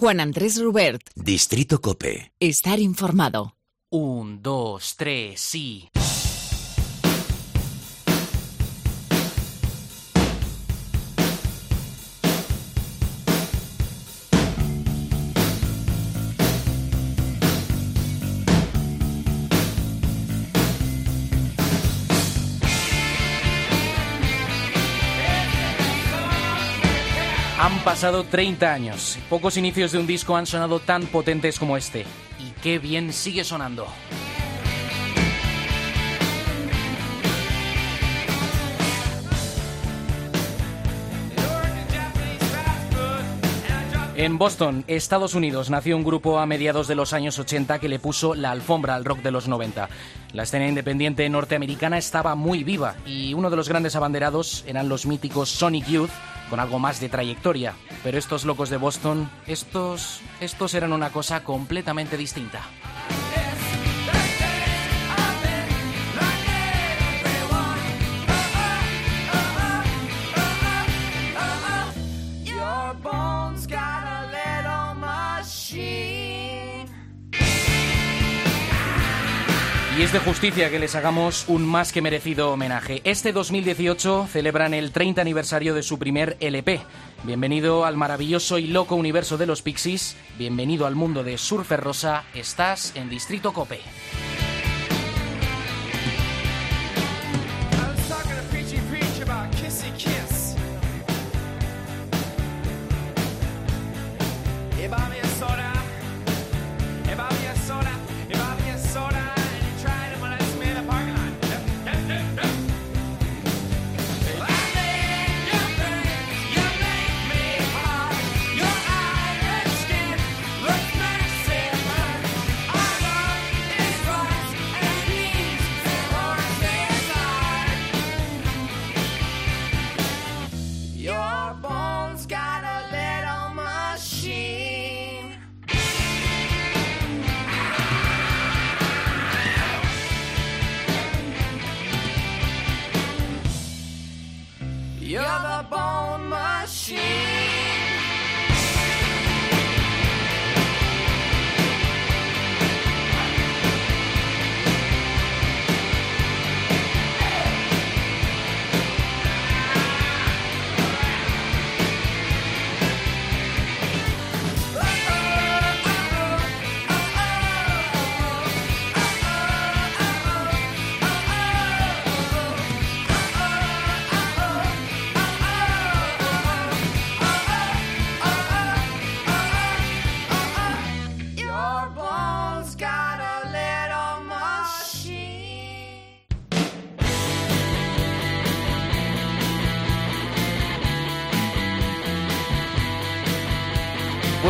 Juan Andrés Rubert. Distrito Cope. Estar informado. Un, dos, tres, sí. Pasado 30 años. Pocos inicios de un disco han sonado tan potentes como este. Y qué bien sigue sonando. En Boston, Estados Unidos, nació un grupo a mediados de los años 80 que le puso la alfombra al rock de los 90. La escena independiente norteamericana estaba muy viva y uno de los grandes abanderados eran los míticos Sonic Youth, con algo más de trayectoria. Pero estos locos de Boston, estos, estos eran una cosa completamente distinta. Y es de justicia que les hagamos un más que merecido homenaje. Este 2018 celebran el 30 aniversario de su primer LP. Bienvenido al maravilloso y loco universo de los Pixies. Bienvenido al mundo de Surfer Rosa. Estás en Distrito Cope.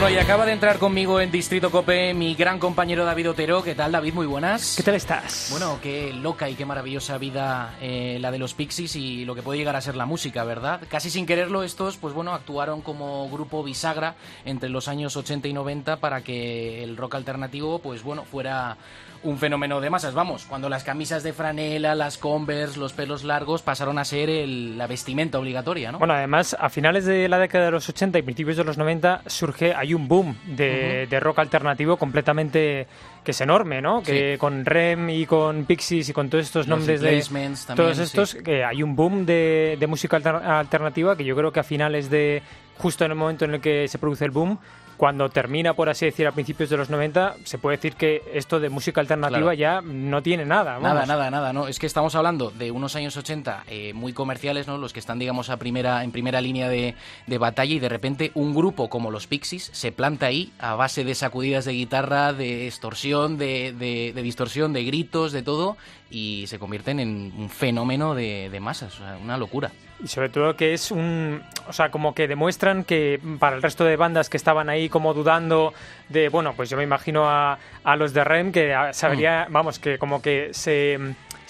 Bueno, y acaba de entrar conmigo en Distrito Cope mi gran compañero David Otero. ¿Qué tal, David? Muy buenas. ¿Qué tal estás? Bueno, qué loca y qué maravillosa vida eh, la de los Pixies y lo que puede llegar a ser la música, ¿verdad? Casi sin quererlo, estos, pues bueno, actuaron como grupo bisagra entre los años 80 y 90 para que el rock alternativo, pues bueno, fuera un fenómeno de masas. Vamos, cuando las camisas de franela, las Converse, los pelos largos pasaron a ser el- la vestimenta obligatoria, ¿no? Bueno, además, a finales de la década de los 80 y principios de los 90 surge, hay un boom de, de rock alternativo completamente que es enorme, ¿no? Que con Rem y con Pixies y con todos estos Los nombres de también, todos estos, sí. que hay un boom de, de música alter- alternativa que yo creo que a finales de justo en el momento en el que se produce el boom cuando termina, por así decir, a principios de los 90, se puede decir que esto de música alternativa Claro. ya no tiene nada. Nada, vamos. nada, nada, no. Es que estamos hablando de unos años 80 eh, muy comerciales, ¿no? Los que están, digamos, a primera, en primera línea de, de batalla y de repente un grupo como los Pixies se planta ahí a base de sacudidas de guitarra, de extorsión, de, de- de distorsión, de gritos, de todo y se convierten en un fenómeno de, de masas, o sea, una locura. Y sobre todo que es un... O sea, como que demuestran que para el resto de bandas que estaban ahí como dudando de... Bueno, pues yo me imagino a, a los de REM que sabría... Vamos, que como que se,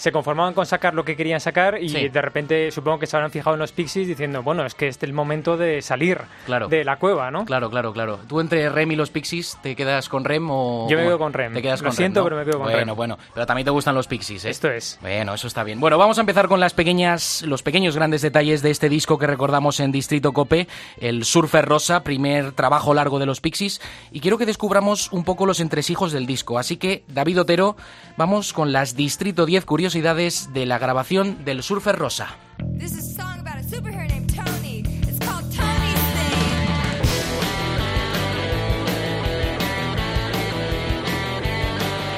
se conformaban con sacar lo que querían sacar y Sí. de repente supongo que se habrán fijado en los Pixies diciendo, bueno, es que este es el momento de salir Claro. de la cueva, ¿no? Claro, claro, claro. ¿Tú entre Rem y los Pixies te quedas con Rem o...? Yo me quedo con Rem. Te quedas Lo con Rem, siento, ¿no? pero me quedo con bueno, Rem. Bueno, pero también te gustan los Pixies, ¿eh? Esto es. Bueno, eso está bien. Bueno, vamos a empezar con las pequeñas, los pequeños grandes detalles de este disco que recordamos en Distrito Cope, el Surfer Rosa, primer trabajo largo de los Pixies, y quiero que descubramos un poco los entresijos del disco. Así que, David Otero, vamos con las Distrito 10 curiosidades de la grabación del Surfer Rosa.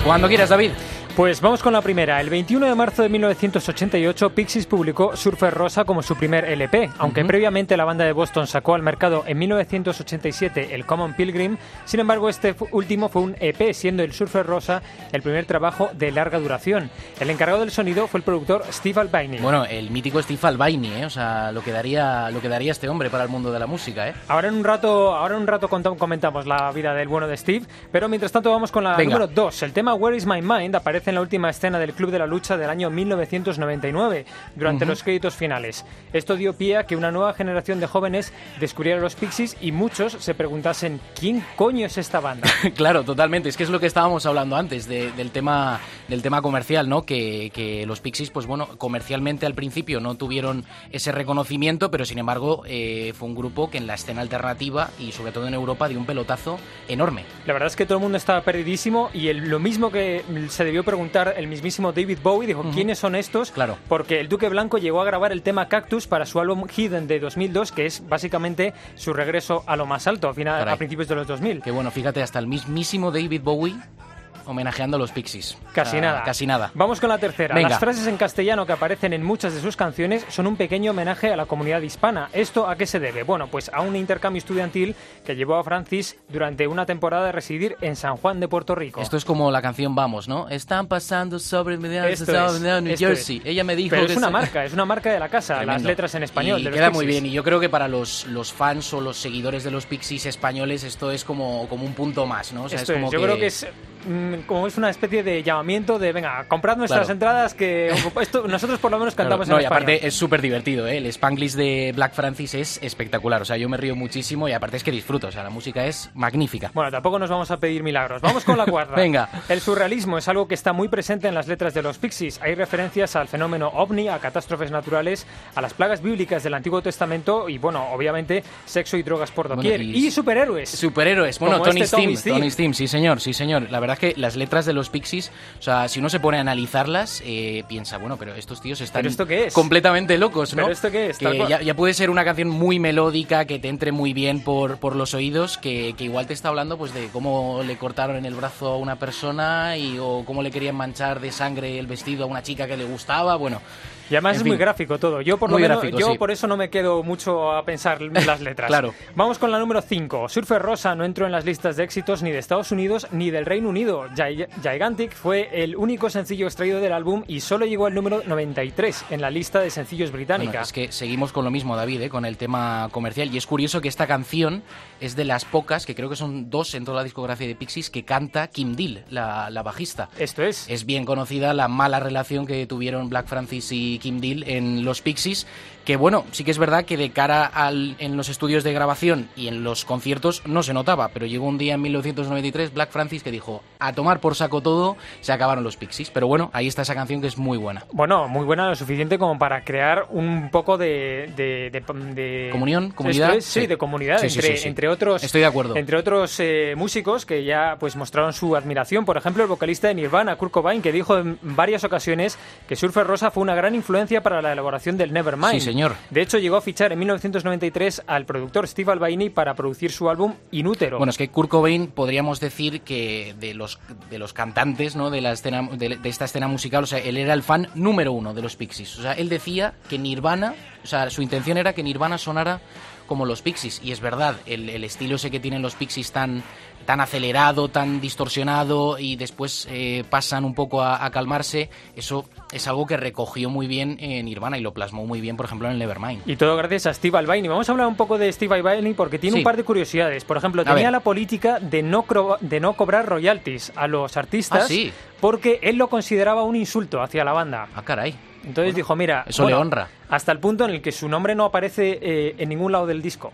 Cuando quieras, David. Pues vamos con la primera. El 21 de marzo de 1988, Pixies publicó Surfer Rosa como su primer LP. Aunque previamente la banda de Boston sacó al mercado en 1987 el Common Pilgrim, sin embargo este último fue un EP, siendo el Surfer Rosa el primer trabajo de larga duración. El encargado del sonido fue el productor Steve Albini. Bueno, el mítico Steve Albini, ¿eh? O sea, lo que daría, lo que daría este hombre para el mundo de la música, ¿eh? Ahora en un rato, ahora en un rato comentamos la vida del bueno de Steve, pero mientras tanto vamos con la Venga. número 2. El tema Where is My Mind aparece en la última escena del Club de la Lucha del año 1999, durante los créditos finales. Esto dio pie a que una nueva generación de jóvenes descubriera los Pixies y muchos se preguntasen ¿quién coño es esta banda? Claro, totalmente. Es que es lo que estábamos hablando antes de- del tema del tema comercial, ¿no? Que, que los Pixies, pues bueno, comercialmente al principio no tuvieron ese reconocimiento, pero sin embargo eh, fue un grupo que en la escena alternativa y sobre todo en Europa dio un pelotazo enorme. La verdad es que todo el mundo estaba perdidísimo y el- lo mismo que se debió preguntar el mismísimo David Bowie, dijo, ¿quiénes son estos? Claro. Porque el Duque Blanco llegó a grabar el tema Cactus para su álbum Hidden de 2002, que es básicamente su regreso a lo más alto, a, final, a principios de los 2000. Que bueno, fíjate, hasta el mismísimo David Bowie homenajeando a los Pixies. Casi nada. Casi nada. Vamos con la tercera. Venga. Las frases en castellano que aparecen en muchas de sus canciones son un pequeño homenaje a la comunidad hispana. ¿Esto a qué se debe? Bueno, pues a un intercambio estudiantil que llevó a Francis durante una temporada a residir en San Juan de Puerto Rico. Esto es como la canción Vamos, ¿no? Están pasando sobre Esto es, New Jersey. es. Ella me dijo Pero que es una se- marca, es una marca de la casa, las letras en español. Y de los queda muy bien. Y yo creo que para los, los fans o los seguidores de los Pixies españoles esto es como, como un punto más, ¿no? O sea, Esto es como yo creo que es como es una especie de llamamiento de venga, comprad nuestras Claro. entradas que esto, nosotros por lo menos Claro, cantamos no, en y aparte es súper divertido, ¿eh? El Spanglish de Black Francis es espectacular. O sea, yo me río muchísimo y aparte es que disfruto. O sea, la música es magnífica. Bueno, tampoco nos vamos a pedir milagros. Vamos con la cuarta. Venga. El surrealismo es algo que está muy presente en las letras de los Pixies. Hay referencias al fenómeno ovni, a catástrofes naturales, a las plagas bíblicas del Antiguo Testamento y, bueno, obviamente, sexo y drogas por doquier. Bueno, y- y... superhéroes. Superhéroes, bueno, Tony este Steam. Tony Steam, sí señor, sí señor. La verdad es que las letras de los Pixies, o sea, si uno se pone a analizarlas, eh, piensa, bueno, pero estos tíos están ¿Pero esto qué es? completamente locos, ¿no? ¿Pero esto qué es? Que ya, ya puede ser una canción muy melódica, que te entre muy bien por, por los oídos, que, que igual te está hablando pues de cómo le cortaron en el brazo a una persona y o cómo le querían manchar de sangre el vestido a una chica que le gustaba, bueno. Y además En es fin. muy gráfico todo. Yo por lo Muy menos, gráfico, yo sí. por eso no me quedo mucho a pensar las letras. Claro. Vamos con la número 5. Surfer Rosa no entró en las listas de éxitos ni de Estados Unidos ni del Reino Unido. Gi- Gigantic fue el único sencillo extraído del álbum y solo llegó al número 93 en la lista de sencillos británica. Bueno, es que seguimos con lo mismo, David, ¿eh? con el tema comercial. Y es curioso que esta canción es de las pocas, que creo que son dos en toda la discografía de Pixies, que canta Kim Deal, la, la bajista. Esto es. Es bien conocida la mala relación que tuvieron Black Francis y Kim Deal en los Pixies, que bueno, sí que es verdad que de cara al, en los estudios de grabación y en los conciertos no se notaba, pero llegó un día en 1993 Black Francis que dijo, a tomar por saco todo, se acabaron los Pixies. Pero bueno, ahí está esa canción que es muy buena. Bueno, muy buena, lo suficiente como para crear un poco de... de, de- de- ¿Comunión? ¿Comunidad? es, sí, Sí. de comunidad, Sí, sí, entre, sí, sí. entre otros... Estoy de acuerdo. Entre otros eh, músicos que ya pues mostraron su admiración. Por ejemplo, el vocalista de Nirvana, Kurt Cobain, que dijo en varias ocasiones que Surfer Rosa fue una gran influencia para la elaboración del Nevermind. Sí, señor. De hecho, llegó a fichar en 1993 al productor Steve Albini para producir su álbum Inútero. Bueno, es que Kurt Cobain podríamos decir que de los, de los cantantes ¿no? de, la escena, de, de esta escena musical, o sea, él era el fan número uno de los Pixies. O sea, él decía que Nirvana, o sea, su intención era que Nirvana sonara como los Pixies. Y es verdad, el, el estilo ese que tienen los Pixies tan, tan acelerado, tan distorsionado y después eh, pasan un poco a, a calmarse, eso es algo que recogió muy bien en Nirvana y lo plasmó muy bien, por ejemplo, en Nevermind. Y todo gracias a Steve Albini. Vamos a hablar un poco de Steve Albini porque tiene Sí. un par de curiosidades. Por ejemplo, tenía la política de no, de no cobrar royalties a los artistas Ah, sí. porque él lo consideraba un insulto hacia la banda. Ah, caray. Entonces dijo, mira, eso le honra. Hasta el punto en el que su nombre no aparece eh, en ningún lado del disco.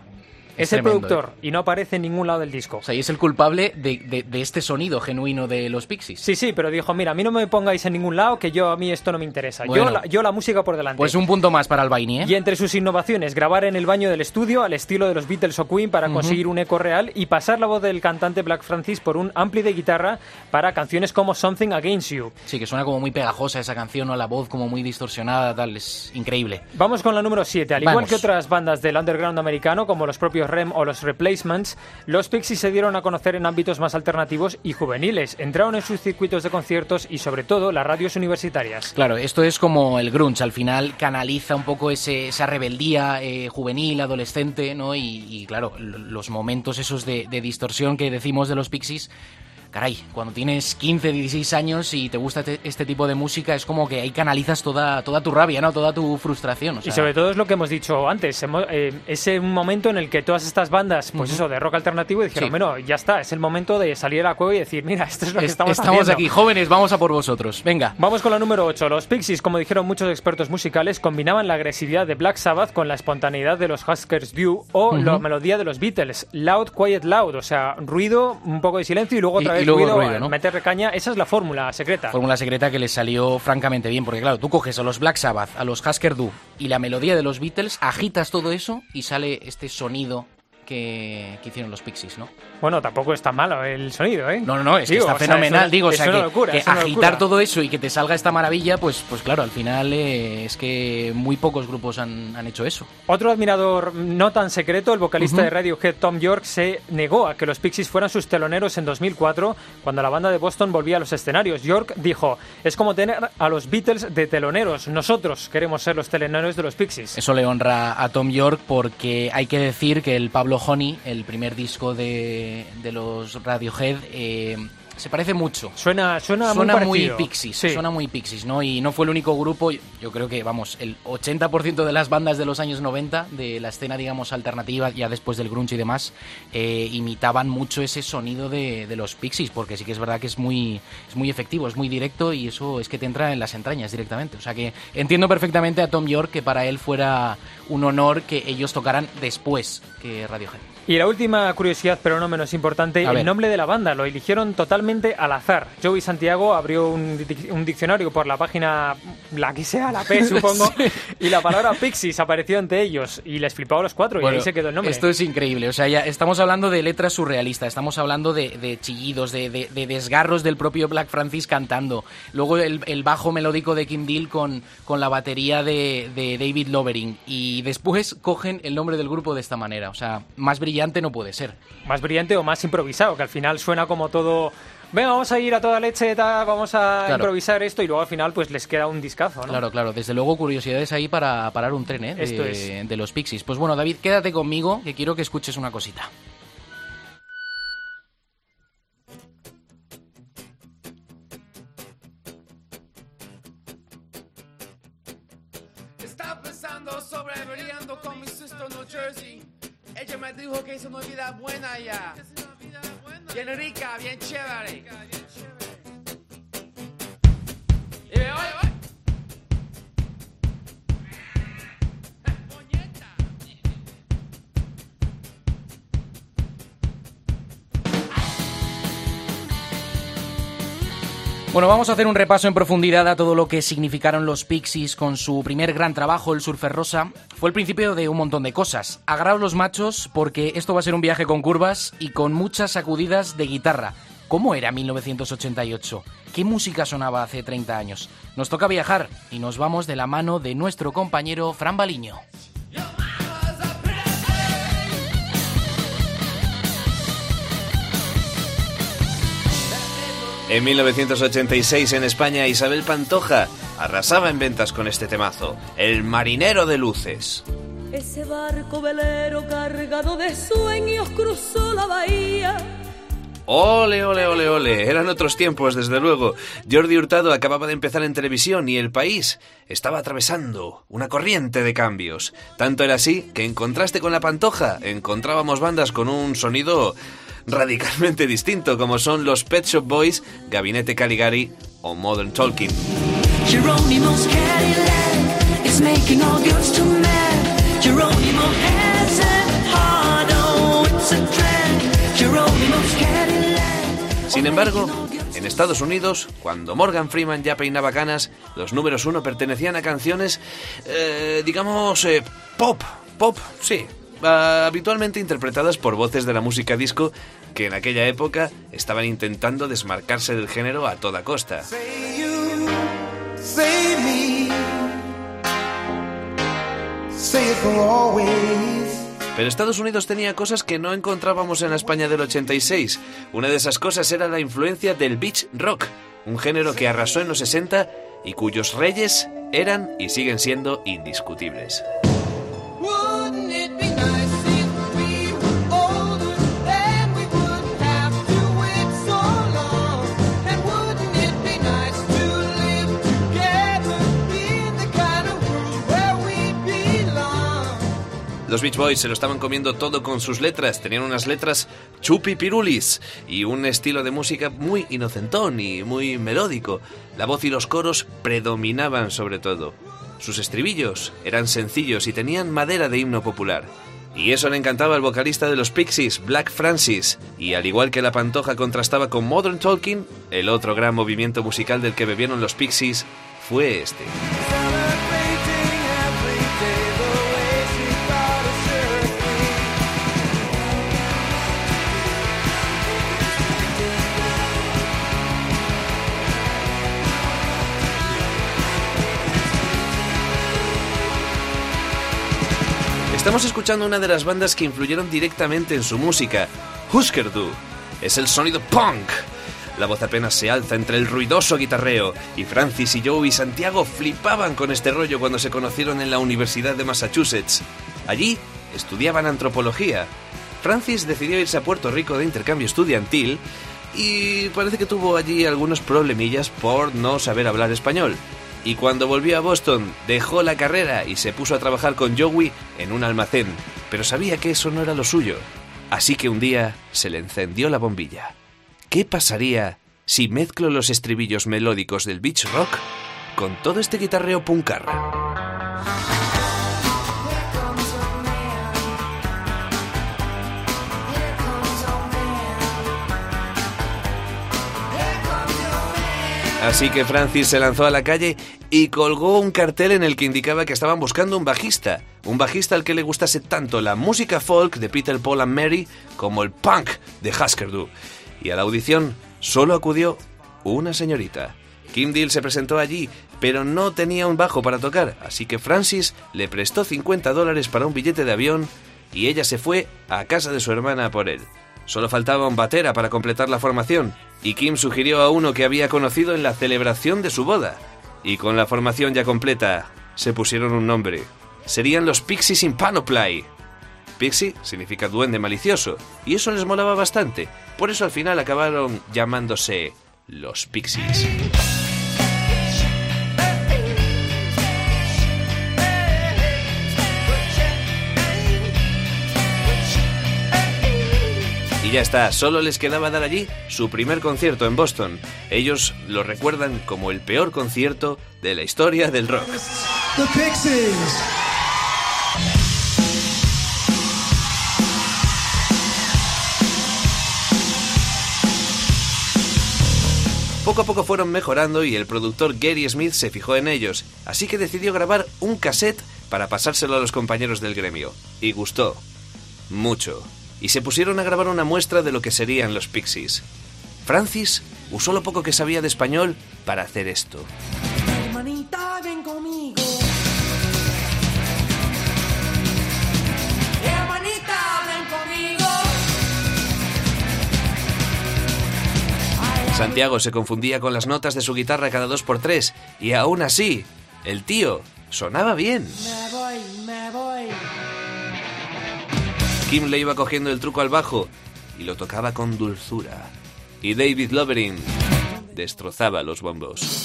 Es, Es el tremendo, productor y no aparece en ningún lado del disco. O sea, y es el culpable de, de- de este sonido genuino de los Pixies. Sí, sí, pero dijo, mira, a mí no me pongáis en ningún lado, que yo a mí esto no me interesa. Bueno. Yo, la, yo la música por delante. Pues un punto más para Albaini, ¿eh? Y entre sus innovaciones, grabar en el baño del estudio al estilo de los Beatles o Queen para conseguir un eco real y pasar la voz del cantante Black Francis por un ampli de guitarra para canciones como Something Against You. Sí, que suena como muy pegajosa esa canción, ¿no? La voz como muy distorsionada, tal, es increíble. Vamos con la número 7. Al igual Vamos. que otras bandas del underground americano, como los propios Rem o los Replacements, los Pixies se dieron a conocer en ámbitos más alternativos y juveniles. Entraron en sus circuitos de conciertos y, sobre todo, las radios universitarias. Claro, esto es como el grunge, al final canaliza un poco ese, esa rebeldía eh, juvenil, adolescente, ¿no? Y, claro, los momentos esos de, de distorsión que decimos de los Pixies, caray, cuando tienes 15, 16 años y te gusta te- este tipo de música, es como que ahí canalizas toda, toda tu rabia, ¿no? Toda tu frustración. o Y sobre todo es lo que hemos dicho antes, hemo- eh, es un momento en el que todas estas bandas, pues eso, de rock alternativo, dijeron, Sí. bueno, ya está, es el momento de salir a la cueva y decir, mira, esto es lo que es- estamos, estamos haciendo". aquí, jóvenes, vamos a por vosotros. Venga. Vamos con la número 8. Los Pixies, como dijeron muchos expertos musicales, combinaban la agresividad de Black Sabbath con la espontaneidad de los Huskers Du o la melodía de los Beatles. Loud, quiet, loud. O sea, ruido, un poco de silencio y luego otra Y- y luego ruido, ruido, ¿no? meterle caña. Esa es la fórmula secreta. Fórmula secreta que les salió francamente bien, porque claro, tú coges a los Black Sabbath, a los Husker Du y la melodía de los Beatles, agitas todo eso y sale este sonido que, que hicieron los Pixies, ¿no? Bueno, tampoco es tan malo el sonido, ¿eh? No, no, no, es Digo, que está sea, fenomenal, es una- digo, o es sea, que, locura, que es agitar locura. todo eso y que te salga esta maravilla, pues, pues claro, al final eh, es que muy pocos grupos han, han hecho eso. Otro admirador no tan secreto, el vocalista Ujú. de Radiohead Tom York, se negó a que los Pixies fueran sus teloneros en 2004, cuando la banda de Boston volvía a los escenarios. York dijo, es como tener a los Beatles de teloneros, nosotros queremos ser los teloneros de los Pixies. Eso le honra a Tom York porque hay que decir que el Pablo Honey, el primer disco de, de los Radiohead, eh, se parece mucho. Suena, suena, Suena muy, muy. Pixies, Sí. suena muy Pixies, ¿no? Y no fue el único grupo, yo creo que, vamos, el 80% de las bandas de los años 90, de la escena, digamos, alternativa, ya después del grunge y demás, eh, imitaban mucho ese sonido de, de los Pixies, porque sí que es verdad que es muy, es muy efectivo, es muy directo y eso es que te entra en las entrañas directamente. O sea que entiendo perfectamente a Tom York que para él fuera un honor que ellos tocaran después que Radiohead. Y la última curiosidad, pero no menos importante, A el ver. nombre de la banda lo eligieron totalmente al azar. Joey Santiago abrió un, dic- un diccionario por la página, la que sea, la P supongo, y la palabra Pixies apareció ante ellos y les flipó a los cuatro y ahí se quedó el nombre. Esto es increíble. O sea, ya estamos hablando de letras surrealistas, estamos hablando de, de chillidos, de, de- de desgarros del propio Black Francis cantando. Luego el, el bajo melódico de Kim Deal con, con la batería de, de David Lovering. Y después cogen el nombre del grupo de esta manera. O sea, más brillante no puede ser. Más brillante o más improvisado, que al final suena como todo... Venga, vamos a ir a toda leche, tal, vamos a Claro. improvisar esto y luego al final pues les queda un discazo, ¿no? Claro, claro. Desde luego, curiosidades ahí para parar un tren, ¿eh? De, Esto es. de los Pixies. Pues bueno, David, quédate conmigo, que quiero que escuches una cosita. Me dijo que es una vida buena ya. Bien rica, bien chévere. Bueno, vamos a hacer un repaso en profundidad a todo lo que significaron los Pixies con su primer gran trabajo, El Surfer Rosa. Fue el principio de un montón de cosas. Agarraos los machos porque esto va a ser un viaje con curvas y con muchas sacudidas de guitarra. ¿Cómo era 1988? ¿Qué música sonaba hace 30 años? Nos toca viajar y nos vamos de la mano de nuestro compañero Fran Baliño. En 1986 en España Isabel Pantoja arrasaba en ventas con este temazo, El marinero de luces. Ese barco velero cargado de sueños cruzó la bahía. Ole, ole, ole, ole. Eran otros tiempos, desde luego. Jordi Hurtado acababa de empezar en televisión y el país estaba atravesando una corriente de cambios. Tanto era así que en contraste con la pantoja encontrábamos bandas con un sonido radicalmente distinto como son los Pet Shop Boys, Gabinete Caligari o Modern Talking. Oh. Sin embargo, en Estados Unidos, cuando Morgan Freeman ya peinaba canas, los números uno pertenecían a canciones, eh, digamos, eh, pop, pop, sí, habitualmente interpretadas por voces de la música disco que en aquella época estaban intentando desmarcarse del género a toda costa. Pero Estados Unidos tenía cosas que no encontrábamos en la España del 86. Una de esas cosas era la influencia del beach rock, un género que arrasó en los 60 y cuyos reyes eran y siguen siendo indiscutibles. Los Beach Boys se lo estaban comiendo todo con sus letras, tenían unas letras chupi pirulis y un estilo de música muy inocentón y muy melódico. La voz y los coros predominaban sobre todo. Sus estribillos eran sencillos y tenían madera de himno popular. Y eso le encantaba al vocalista de los Pixies, Black Francis, y al igual que la pantoja contrastaba con Modern Talking, el otro gran movimiento musical del que bebieron los Pixies fue este. Estamos escuchando una de las bandas que influyeron directamente en su música, Husker Du. Es el sonido punk. La voz apenas se alza entre el ruidoso guitarreo, y Francis y Joe y Santiago flipaban con este rollo cuando se conocieron en la Universidad de Massachusetts. Allí estudiaban antropología. Francis decidió irse a Puerto Rico de intercambio estudiantil y parece que tuvo allí algunos problemillas por no saber hablar español. Y cuando volvió a Boston, dejó la carrera y se puso a trabajar con Joey en un almacén, pero sabía que eso no era lo suyo. Así que un día se le encendió la bombilla. ¿Qué pasaría si mezclo los estribillos melódicos del beach rock con todo este guitarreo puncarra? Así que Francis se lanzó a la calle y colgó un cartel en el que indicaba que estaban buscando un bajista, un bajista al que le gustase tanto la música folk de Peter Paul and Mary como el punk de Husker Du. Y a la audición solo acudió una señorita. Kim Deal se presentó allí, pero no tenía un bajo para tocar, así que Francis le prestó 50 dólares para un billete de avión y ella se fue a casa de su hermana por él. Solo faltaba un batera para completar la formación, y Kim sugirió a uno que había conocido en la celebración de su boda. Y con la formación ya completa, se pusieron un nombre. Serían los Pixies in Panoply. Pixie significa duende malicioso, y eso les molaba bastante. Por eso al final acabaron llamándose los Pixies. Y ya está, solo les quedaba dar allí su primer concierto en Boston. Ellos lo recuerdan como el peor concierto de la historia del rock. The Pixies. Poco a poco fueron mejorando y el productor Gary Smith se fijó en ellos, así que decidió grabar un cassette para pasárselo a los compañeros del gremio. Y gustó. Mucho. Y se pusieron a grabar una muestra de lo que serían los Pixies. Francis usó lo poco que sabía de español para hacer esto. Hermanita, ven conmigo. Hermanita, ven conmigo. Santiago se confundía con las notas de su guitarra cada dos por tres, y aún así, el tío sonaba bien. Kim le iba cogiendo el truco al bajo y lo tocaba con dulzura. Y David Lovering destrozaba los bombos.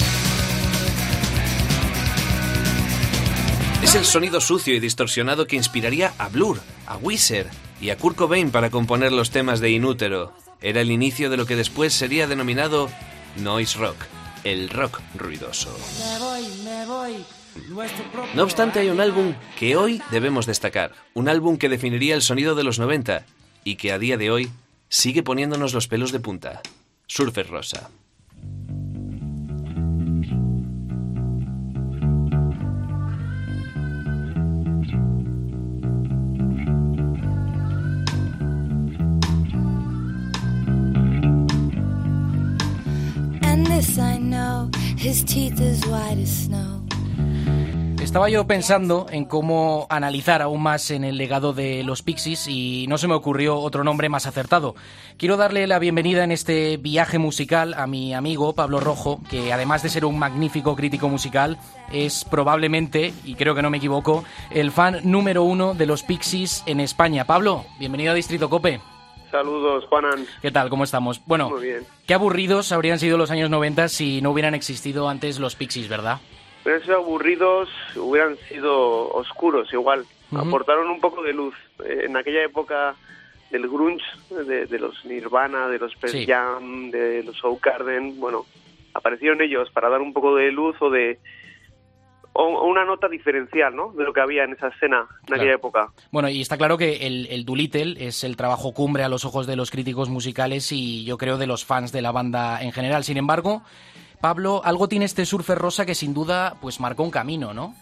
Es el sonido sucio y distorsionado que inspiraría a Blur, a Weezer y a Kurt Cobain para componer los temas de Inútero. Era el inicio de lo que después sería denominado noise rock, el rock ruidoso. No obstante, hay un álbum que hoy debemos destacar, un álbum que definiría el sonido de los 90 y que a día de hoy sigue poniéndonos los pelos de punta. Surfer Rosa. And this I know, his teeth as white as snow. Estaba yo pensando en cómo analizar aún más en el legado de los Pixies y no se me ocurrió otro nombre más acertado. Quiero darle la bienvenida en este viaje musical a mi amigo Pablo Rojo, que además de ser un magnífico crítico musical, es probablemente, y creo que no me equivoco, el fan número uno de los Pixies en España. Pablo, bienvenido a Distrito Cope. Saludos, Juanan. ¿Qué tal? ¿Cómo estamos? Bueno, Muy bien. qué aburridos habrían sido los años 90 si no hubieran existido antes los Pixies, ¿verdad? Hubieran sido aburridos, hubieran sido oscuros igual. Aportaron un poco de luz. Eh, en aquella época del grunge, de, de los Nirvana, de los Pearl Sí. Jam, de los Soundgarden, bueno, aparecieron ellos para dar un poco de luz o de o, o una nota diferencial, ¿no? De lo que había en esa escena en Claro. aquella época. Bueno, y está claro que el, el Doolittle es el trabajo cumbre a los ojos de los críticos musicales y yo creo de los fans de la banda en general. Sin embargo, Pablo, algo tiene este Surfer Rosa que sin duda pues marcó un camino, ¿no?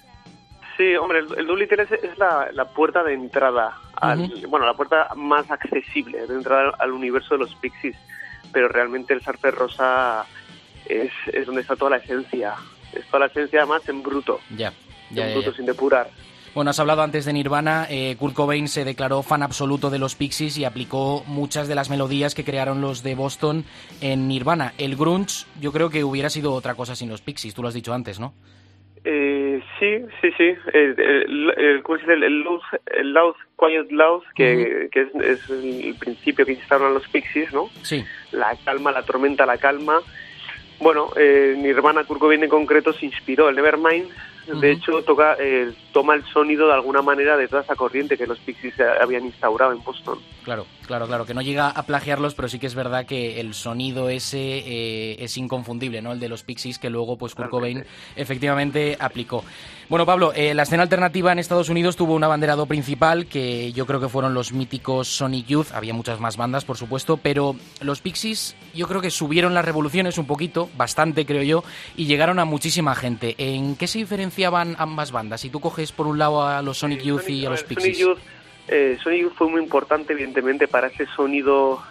Sí, hombre, el, el Doolittle es, es la, la puerta de entrada, al, bueno, la puerta más accesible de entrada al, al universo de los Pixies, pero realmente el Surfer Rosa es, es donde está toda la esencia, es toda la esencia más en bruto, Ya, ya, en bruto ya. sin depurar. Bueno, has hablado antes de Nirvana. eh, Kurt Cobain se declaró fan absoluto de los Pixies y aplicó muchas de las melodías que crearon los de Boston en Nirvana. El grunge, yo creo que hubiera sido otra cosa sin los Pixies. Tú lo has dicho antes, ¿no? Eh, sí, sí, sí, el, el, el-. El, loud, quiet loud, que, que es, es el principio que instauran los Pixies, ¿no? Sí. la calma, la tormenta, la calma. Bueno, eh, Nirvana, Kurt Cobain en concreto se inspiró. El Nevermind, De hecho, toca, eh, toma el sonido de alguna manera de toda esa corriente que los Pixies habían instaurado en Boston. Claro, claro, claro, que no llega a plagiarlos, pero sí que es verdad que el sonido ese eh, es inconfundible, ¿no? El de los Pixies que luego pues Kurt Cobain efectivamente aplicó. Bueno, Pablo, eh, la escena alternativa en Estados Unidos tuvo un abanderado principal que yo creo que fueron los míticos Sonic Youth, había muchas más bandas, por supuesto, pero los Pixies yo creo que subieron las revoluciones un poquito, bastante creo yo, y llegaron a muchísima gente. ¿En qué se diferenciaban ambas bandas? Si tú coges por un lado a los Sonic Youth y a los Sonic Pixies. Eh, Sonic Youth fue muy importante, evidentemente, para ese sonido,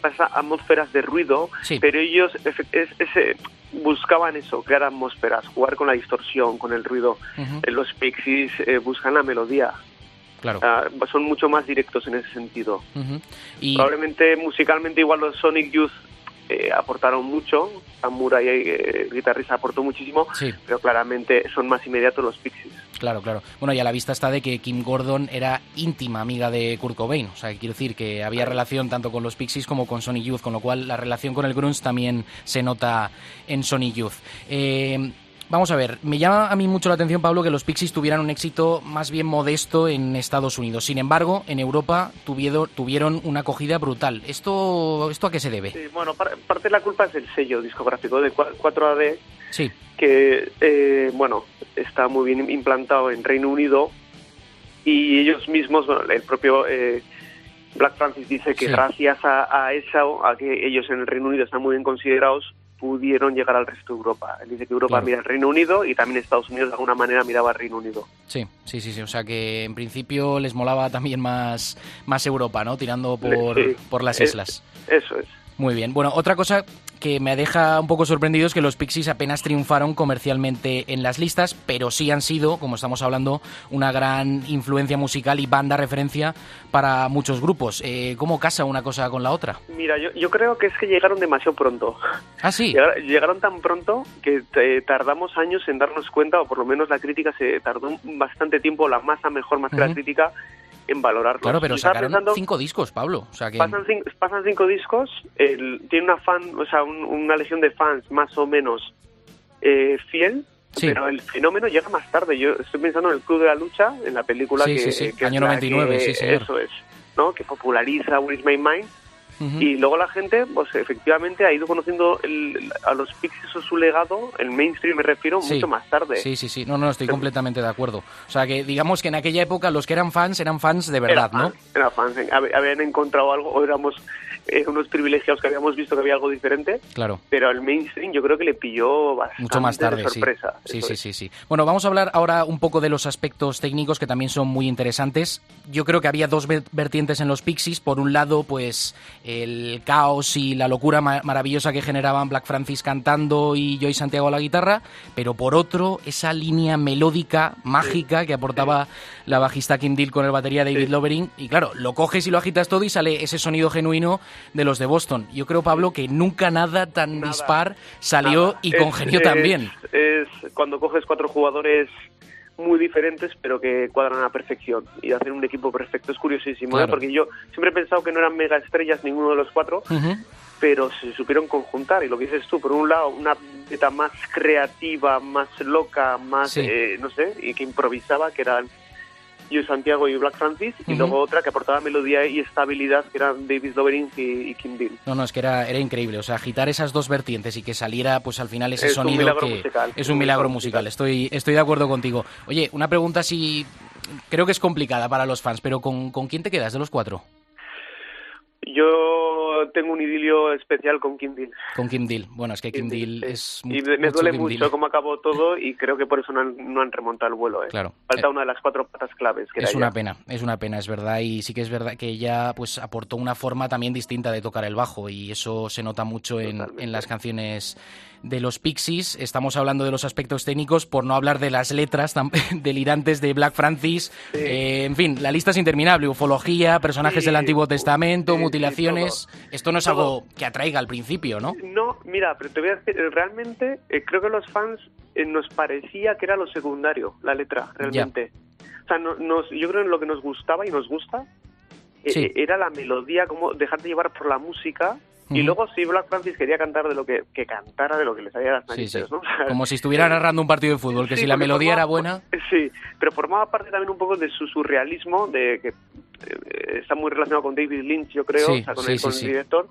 para esas atmósferas de ruido, Sí. pero ellos es- ese- buscaban eso, crear atmósferas, jugar con la distorsión, con el ruido. Eh, Los Pixies eh, buscan la melodía, claro. Ah, son mucho más directos en ese sentido. Y Probablemente musicalmente igual los Sonic Youth eh, aportaron mucho, Sam Murray, eh, guitarrista, aportó muchísimo, Sí. pero claramente son más inmediatos los Pixies. Claro, claro. Bueno, y a la vista está de que Kim Gordon era íntima amiga de Kurt Cobain. O sea, quiero decir que había relación tanto con los Pixies como con Sonic Youth, con lo cual la relación con el grunge también se nota en Sonic Youth. Eh, vamos a ver, me llama a mí mucho la atención, Pablo, que los Pixies tuvieran un éxito más bien modesto en Estados Unidos. Sin embargo, en Europa tuvieron, tuvieron una acogida brutal. ¿Esto, ¿Esto a qué se debe? Sí, bueno, par- parte de la culpa es del sello discográfico de cua- 4AD, Sí, que, eh, bueno, está muy bien implantado en Reino Unido y ellos mismos, bueno, el propio eh, Black Francis dice que Sí. gracias a, a eso, a que ellos en el Reino Unido están muy bien considerados, pudieron llegar al resto de Europa. Él dice que Europa Claro. mira al Reino Unido y también Estados Unidos de alguna manera miraba al Reino Unido. Sí, sí, sí, sí. O sea que en principio les molaba también más, más Europa, ¿no? Tirando por, Sí. por las Es- islas. Eso es. Muy bien. Bueno, otra cosa que me deja un poco sorprendido es que los Pixies apenas triunfaron comercialmente en las listas, pero sí han sido, como estamos hablando, una gran influencia musical y banda referencia para muchos grupos. Eh, ¿Cómo casa una cosa con la otra? Mira, yo, yo creo que es que llegaron demasiado pronto. Ah, sí. Llegar- llegaron tan pronto que eh, tardamos años en darnos cuenta, o por lo menos la crítica se tardó bastante tiempo, la masa mejor más que la crítica, en valorarlos. Claro, pero sacaron pensando- cinco discos, Pablo. O sea que... pasan, cinco, pasan cinco discos, el- tiene una fan, o sea, un- una legión de fans más o menos eh, fiel, Sí. pero el fenómeno llega más tarde. Yo estoy pensando en el Club de la Lucha, en la película Sí, que, sí, que año la 99, que- sí, señor. Eso es, ¿no? Que populariza is My Mind. Y luego la gente, pues efectivamente, ha ido conociendo el- a los Pixies o su legado, el mainstream me refiero, Sí. mucho más tarde. Sí, sí, sí. No, no, estoy completamente de acuerdo. O sea que digamos que en aquella época los que eran fans eran fans de verdad, Era ¿no? fans, Era fans, hab- habían encontrado algo, o éramos eh, unos privilegiados que habíamos visto que había algo diferente, Claro. pero al mainstream yo creo que le pilló bastante Mucho más tarde, de sorpresa. Sí, sí, sí, sí. Bueno, vamos a hablar ahora un poco de los aspectos técnicos que también son muy interesantes. Yo creo que había dos ver- vertientes en los Pixies. Por un lado, pues el caos y la locura ma- maravillosa que generaban Black Francis cantando y Joy Santiago a la guitarra, pero por otro, esa línea melódica, mágica que aportaba la bajista Kim Deal con el batería David Lovering. Y claro, lo coges y lo agitas todo y sale ese sonido genuino de los de Boston. Yo creo, Pablo, que nunca nada tan Nada. dispar salió Nada. y congenió es- también. Es cuando coges cuatro jugadores muy diferentes pero que cuadran a la perfección y hacen un equipo perfecto es curiosísimo ¿eh? Porque yo siempre he pensado que no eran mega estrellas ninguno de los cuatro pero se supieron conjuntar y lo que dices tú por un lado una beta más creativa más loca más Sí. eh, no sé y que improvisaba que eran yo Santiago y Black Francis y luego otra que aportaba melodía y estabilidad que eran David Lovering y, y Kim Deal No, no, es que era, era increíble. O sea, agitar esas dos vertientes y que saliera, pues al final ese Es un sonido milagro que musical. es un milagro musical. Estoy, estoy de acuerdo contigo. Oye, una pregunta si creo que es complicada para los fans, pero ¿con, con quién te quedas de los cuatro? Yo tengo un idilio especial con Kim Deal Con Kim Deal. Bueno, es que Kim Deal Sí. es y me duele Kim mucho Deal. cómo acabó todo y creo que por eso no han, no han remontado el vuelo. ¿eh? Claro. Falta Eh, una de las cuatro patas claves. Que Es era una ella. pena, es una pena, es verdad. Y sí que es verdad que ella pues aportó una forma también distinta de tocar el bajo y eso se nota mucho en, en las canciones de los Pixies. Estamos hablando de los aspectos técnicos, por no hablar de las letras tan delirantes de Black Francis. Eh, en fin, la lista es interminable. Ufología, personajes Sí, del Antiguo Testamento, sí, mutilaciones. Esto no es Todo. algo que atraiga al principio, ¿no? No, mira, pero te voy a decir, realmente eh, creo que los fans eh, nos parecía que era lo secundario, la letra, realmente. O sea, no- nos, yo creo que lo que nos gustaba y nos gusta eh, era la melodía, como dejarte llevar por la música. Y luego sí, Black Francis quería cantar de lo que, que cantara de lo que le salía las Sí, narices, sí. ¿no? O sea, Como si estuviera narrando un partido de fútbol, que Sí, si la melodía era formaba- buena. Sí, pero formaba parte también un poco de su surrealismo, de que eh, está muy relacionado con David Lynch, yo creo, Sí, o sea, con, sí, el, con sí, el sí. director.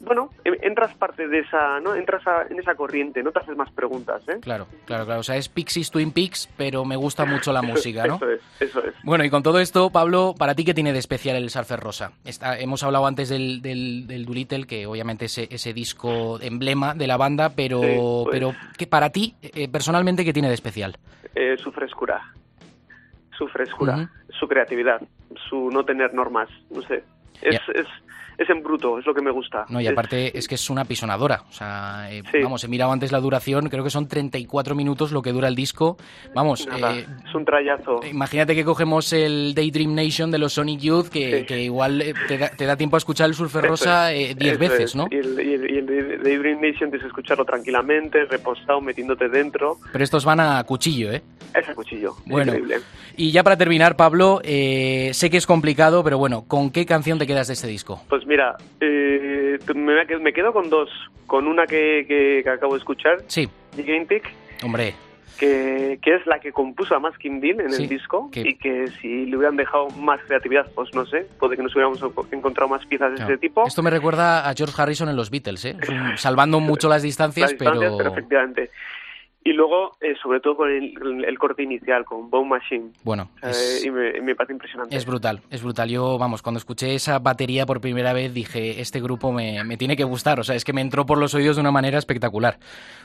Bueno, em- entras parte de esa, ¿no? Entras a- en esa corriente, no te haces más preguntas, ¿eh? Claro, claro, claro. O sea, es Pixies Twin Peaks, pero me gusta mucho la música, ¿no? Eso es, eso es. Bueno, y con todo esto, Pablo, ¿para ti qué tiene de especial el Surfer Rosa? Está- hemos hablado antes del, del, del Doolittle, que obviamente es ese, disco emblema de la banda, pero, Sí, pues. pero ¿qué, para ti, eh, personalmente, ¿qué tiene de especial? Eh, su frescura, su frescura, su creatividad, su no tener normas, no sé. Es, es, es en bruto, es lo que me gusta. No, y Es- aparte es que es una pisonadora. O sea, eh, Sí. vamos, he mirado antes la duración, creo que son 34 minutos lo que dura el disco. Vamos, nada, eh, es un trayazo. Imagínate que cogemos el Daydream Nation de los Sonic Youth, que, Sí. que igual eh, te da, te da tiempo a escuchar el Surfer Rosa es, eh, 10 eso veces, es. ¿no? Y el, y el, y el de de Dream Nation tienes que escucharlo tranquilamente, repostado, metiéndote dentro. Pero estos van a cuchillo, ¿eh? Es a cuchillo. Bueno. Increíble. Y ya para terminar, Pablo, eh, sé que es complicado, pero bueno, ¿con qué canción te quedas de este disco? Pues mira, eh, me, quedo con dos. Con una que, que, que acabo de escuchar, Sí, Gigantic, hombre, que, que es la que compuso a Kim Deal en Sí, el disco que- y que si le hubieran dejado más creatividad, pues no sé, puede que nos hubiéramos encontrado más piezas de claro. ese tipo. esto me recuerda a George Harrison en los Beatles, ¿eh? Salvando mucho las distancias, Las distancias, pero... pero efectivamente. Y luego, eh, sobre todo con el, el corte inicial, con Bone Machine. Bueno, Eh, es, y me, me parece impresionante. es brutal, es brutal. Yo, vamos, cuando escuché esa batería por primera vez dije, este grupo me, me tiene que gustar. O sea, es que me entró por los oídos de una manera espectacular.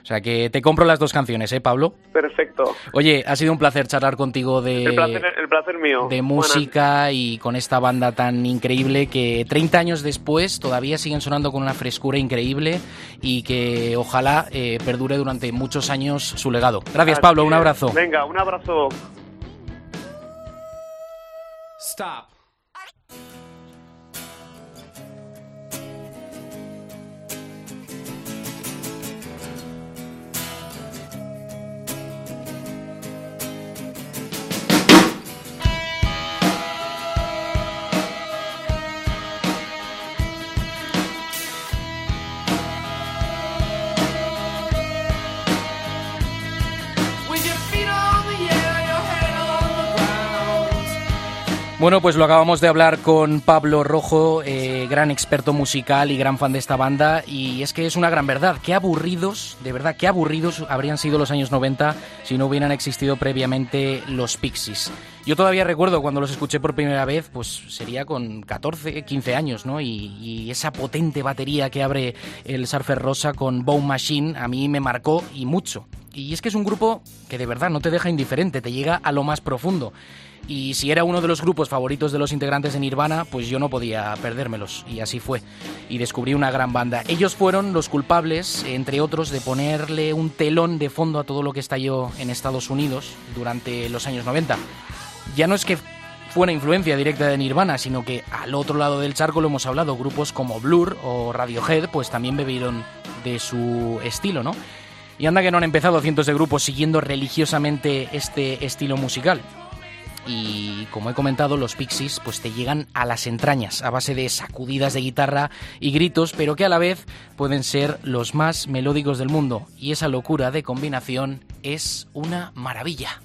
O sea, que te compro las dos canciones, ¿eh, Pablo? Perfecto. Oye, ha sido un placer charlar contigo de... el, placer, el placer mío. de música y con esta banda tan increíble que 30 años después todavía siguen sonando con una frescura increíble y que ojalá eh, perdure durante muchos años su legado. Gracias Pablo, un abrazo. Venga, un abrazo. Stop. Bueno, pues lo acabamos de hablar con Pablo Rojo, eh, gran experto musical y gran fan de esta banda, y es que es una gran verdad. Qué aburridos, de verdad, qué aburridos habrían sido los años 90 si no hubieran existido previamente los Pixies. Yo todavía recuerdo cuando los escuché por primera vez, pues sería con 14, 15 años, ¿no? Y, y esa potente batería que abre el Surfer Rosa con Bone Machine a mí me marcó y mucho. Y es que es un grupo que de verdad no te deja indiferente, te llega a lo más profundo. Y si era uno de los grupos favoritos de los integrantes de Nirvana, pues yo no podía perdérmelos. Y así fue. Y descubrí una gran banda. Ellos fueron los culpables, entre otros, de ponerle un telón de fondo a todo lo que estalló en Estados Unidos durante los años 90. Ya no es que fuera influencia directa de Nirvana, sino que al otro lado del charco lo hemos hablado, grupos como Blur o Radiohead, pues también bebieron de su estilo, ¿no? Y anda que no han empezado cientos de grupos siguiendo religiosamente este estilo musical. Y como he comentado, los Pixies pues te llegan a las entrañas a base de sacudidas de guitarra y gritos, pero que a la vez pueden ser los más melódicos del mundo. Y esa locura de combinación es una maravilla.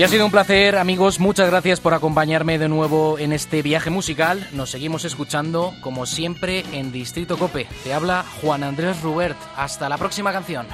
Y ha sido un placer, amigos. Muchas gracias por acompañarme de nuevo en este viaje musical. Nos seguimos escuchando, como siempre, en Distrito Cope. Te habla Juan Andrés Rubert. Hasta la próxima canción.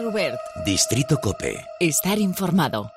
Rubert. Distrito Cope. Estar informado.